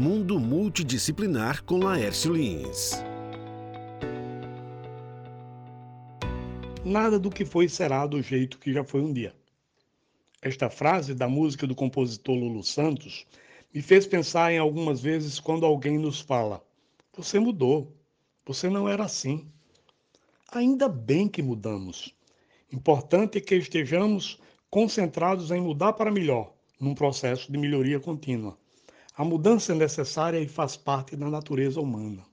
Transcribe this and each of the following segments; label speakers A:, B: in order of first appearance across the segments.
A: Mundo Multidisciplinar com Laércio Lins.
B: Nada do que foi será do jeito que já foi um dia. Esta frase da música do compositor Lulu Santos me fez pensar em algumas vezes quando alguém nos fala: Você mudou, você não era assim. Ainda bem que mudamos. Importante é que estejamos concentrados em mudar para melhor, num processo de melhoria contínua. A mudança é necessária e faz parte da natureza humana.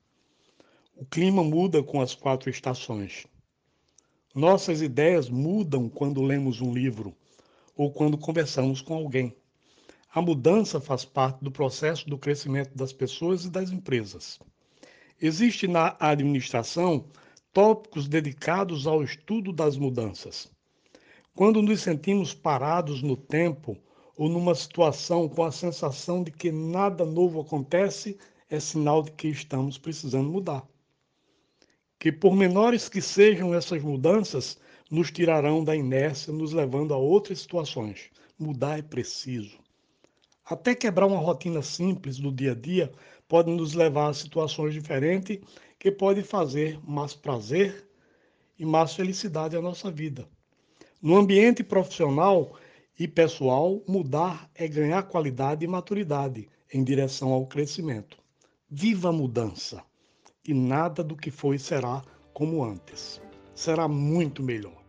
B: O clima muda com as quatro estações. Nossas ideias mudam quando lemos um livro ou quando conversamos com alguém. A mudança faz parte do processo do crescimento das pessoas e das empresas. Existe na administração tópicos dedicados ao estudo das mudanças. Quando nos sentimos parados no tempo ou numa situação com a sensação de que nada novo acontece, é sinal de que estamos precisando mudar. Que por menores que sejam essas mudanças, nos tirarão da inércia, nos levando a outras situações. Mudar é preciso. Até quebrar uma rotina simples do dia a dia pode nos levar a situações diferentes que podem fazer mais prazer e mais felicidade à nossa vida. No ambiente profissional e pessoal, mudar é ganhar qualidade e maturidade em direção ao crescimento. Viva a mudança! E nada do que foi será como antes. Será muito melhor.